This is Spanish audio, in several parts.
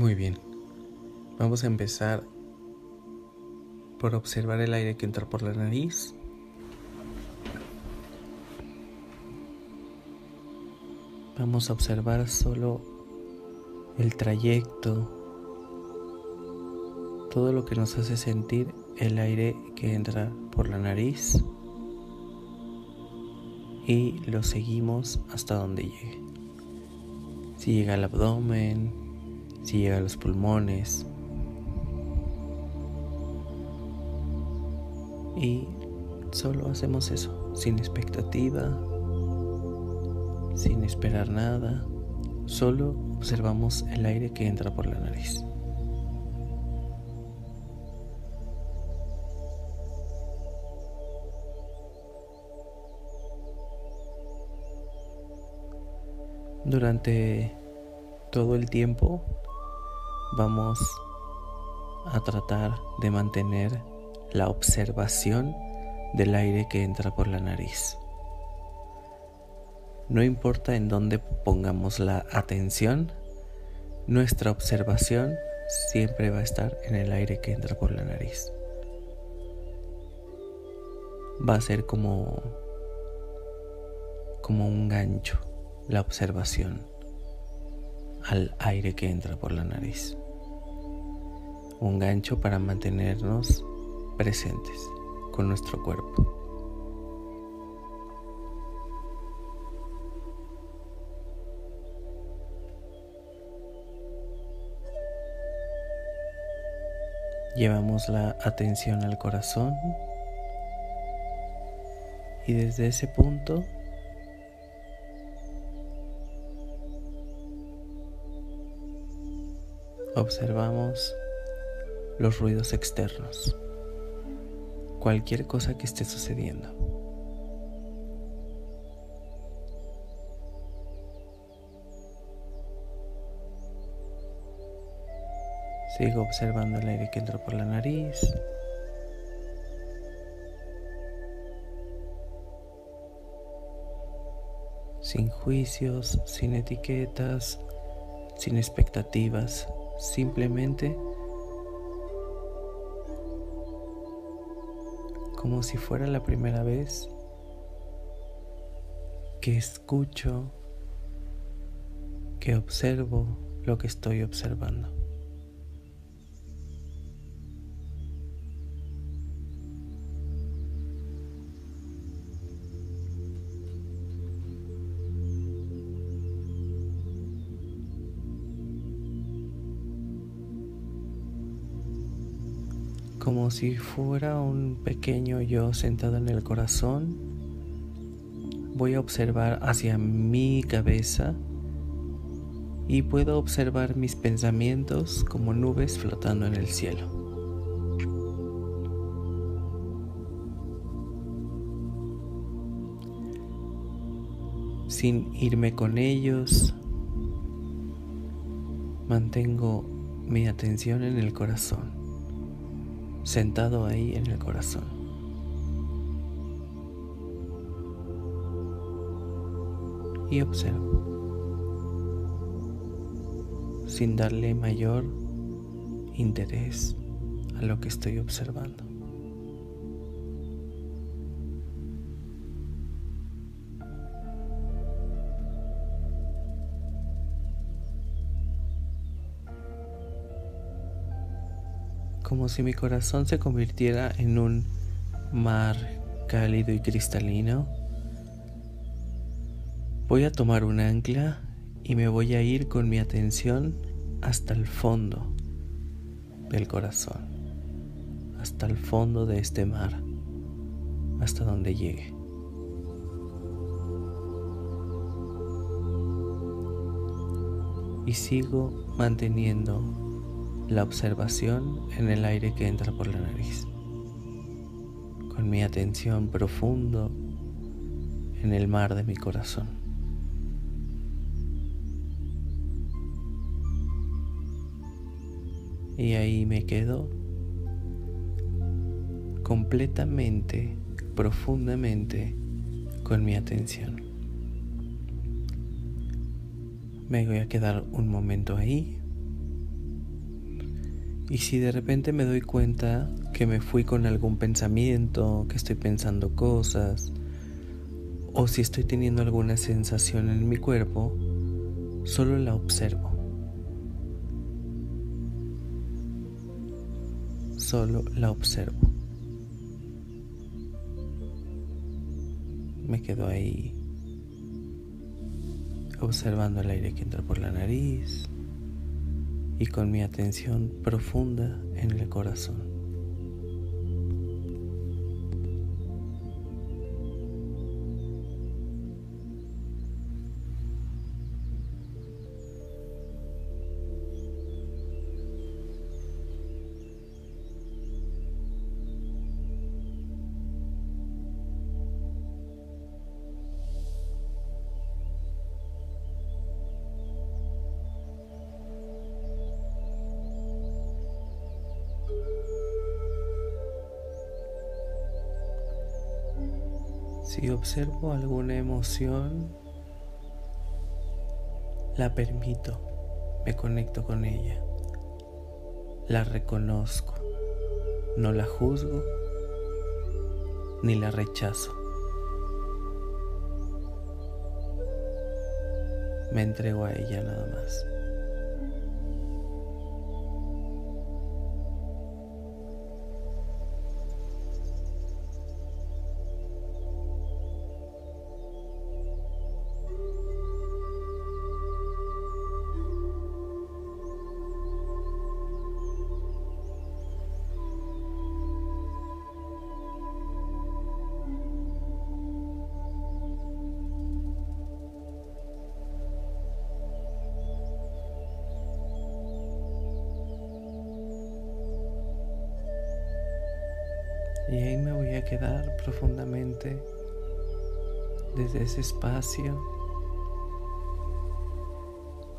Muy bien. Vamos a empezar por observar el aire que entra por la nariz. Vamos a observar solo el trayecto, todo lo que nos hace sentir el aire que entra por la nariz y lo seguimos hasta donde llegue. Si llega al abdomen, si llega a los pulmones. Y solo hacemos eso, sin expectativa, sin esperar nada, solo observamos el aire que entra por la nariz. Durante todo el tiempo vamos a tratar de mantener la observación del aire que entra por la nariz. No importa en dónde pongamos la atención, nuestra observación siempre va a estar en el aire que entra por la nariz. Va a ser como como un gancho la observación al aire que entra por la nariz. Un gancho para mantenernos presentes con nuestro cuerpo. Llevamos la atención al corazón y desde ese punto observamos los ruidos externos, cualquier cosa que esté sucediendo. Sigo observando el aire que entra por la nariz. Sin juicios, sin etiquetas, sin expectativas, simplemente como si fuera la primera vez que escucho, que observo lo que estoy observando. Como si fuera un pequeño yo sentado en el corazón, voy a observar hacia mi cabeza y puedo observar mis pensamientos como nubes flotando en el cielo. Sin irme con ellos, mantengo mi atención en el corazón sentado ahí en el corazón. Y observo, sin darle mayor interés a lo que estoy observando. Como si mi corazón se convirtiera en un mar cálido y cristalino. Voy a tomar un ancla y me voy a ir con mi atención hasta el fondo del corazón, hasta el fondo de este mar, hasta donde llegue. Y sigo manteniendo la observación en el aire que entra por la nariz, con mi atención profundo en el mar de mi corazón. Y ahí me quedo completamente, profundamente con mi atención. Me voy a quedar un momento ahí Y si de repente me doy cuenta que me fui con algún pensamiento, que estoy pensando cosas, o si estoy teniendo alguna sensación en mi cuerpo, solo la observo. Solo la observo. Me quedo ahí observando el aire que entra por la nariz y con mi atención profunda en el corazón. Si observo alguna emoción, la permito, me conecto con ella, la reconozco, no la juzgo ni la rechazo. Me entrego a ella nada más. Y ahí me voy a quedar profundamente desde ese espacio,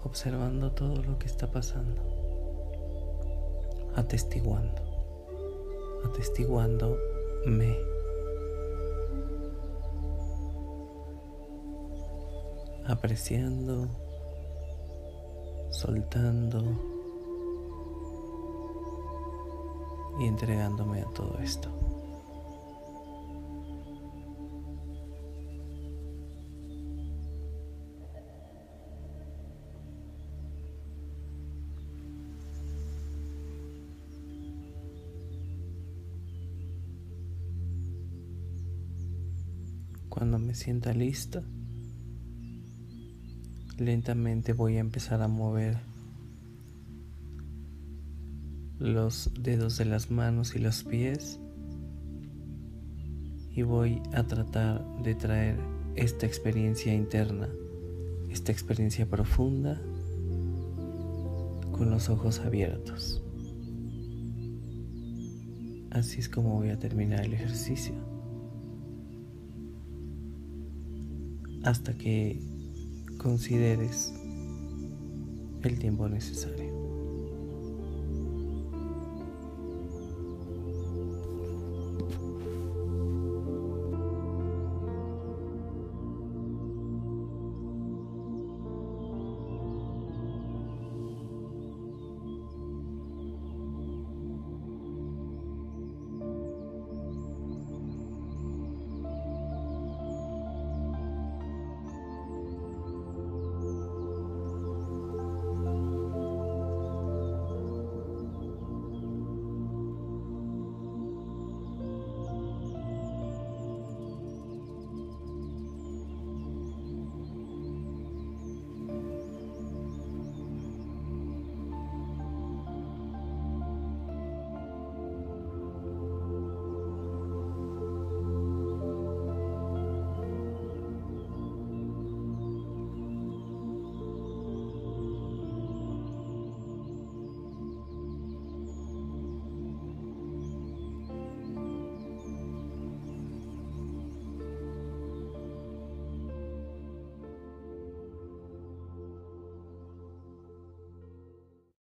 observando todo lo que está pasando, atestiguando, atestiguando me. apreciando, soltando y entregándome a todo esto. Cuando me sienta lista, lentamente voy a empezar a mover los dedos de las manos y los pies y voy a tratar de traer esta experiencia interna, esta experiencia profunda con los ojos abiertos. Así es como voy a terminar el ejercicio. Hasta que consideres el tiempo necesario.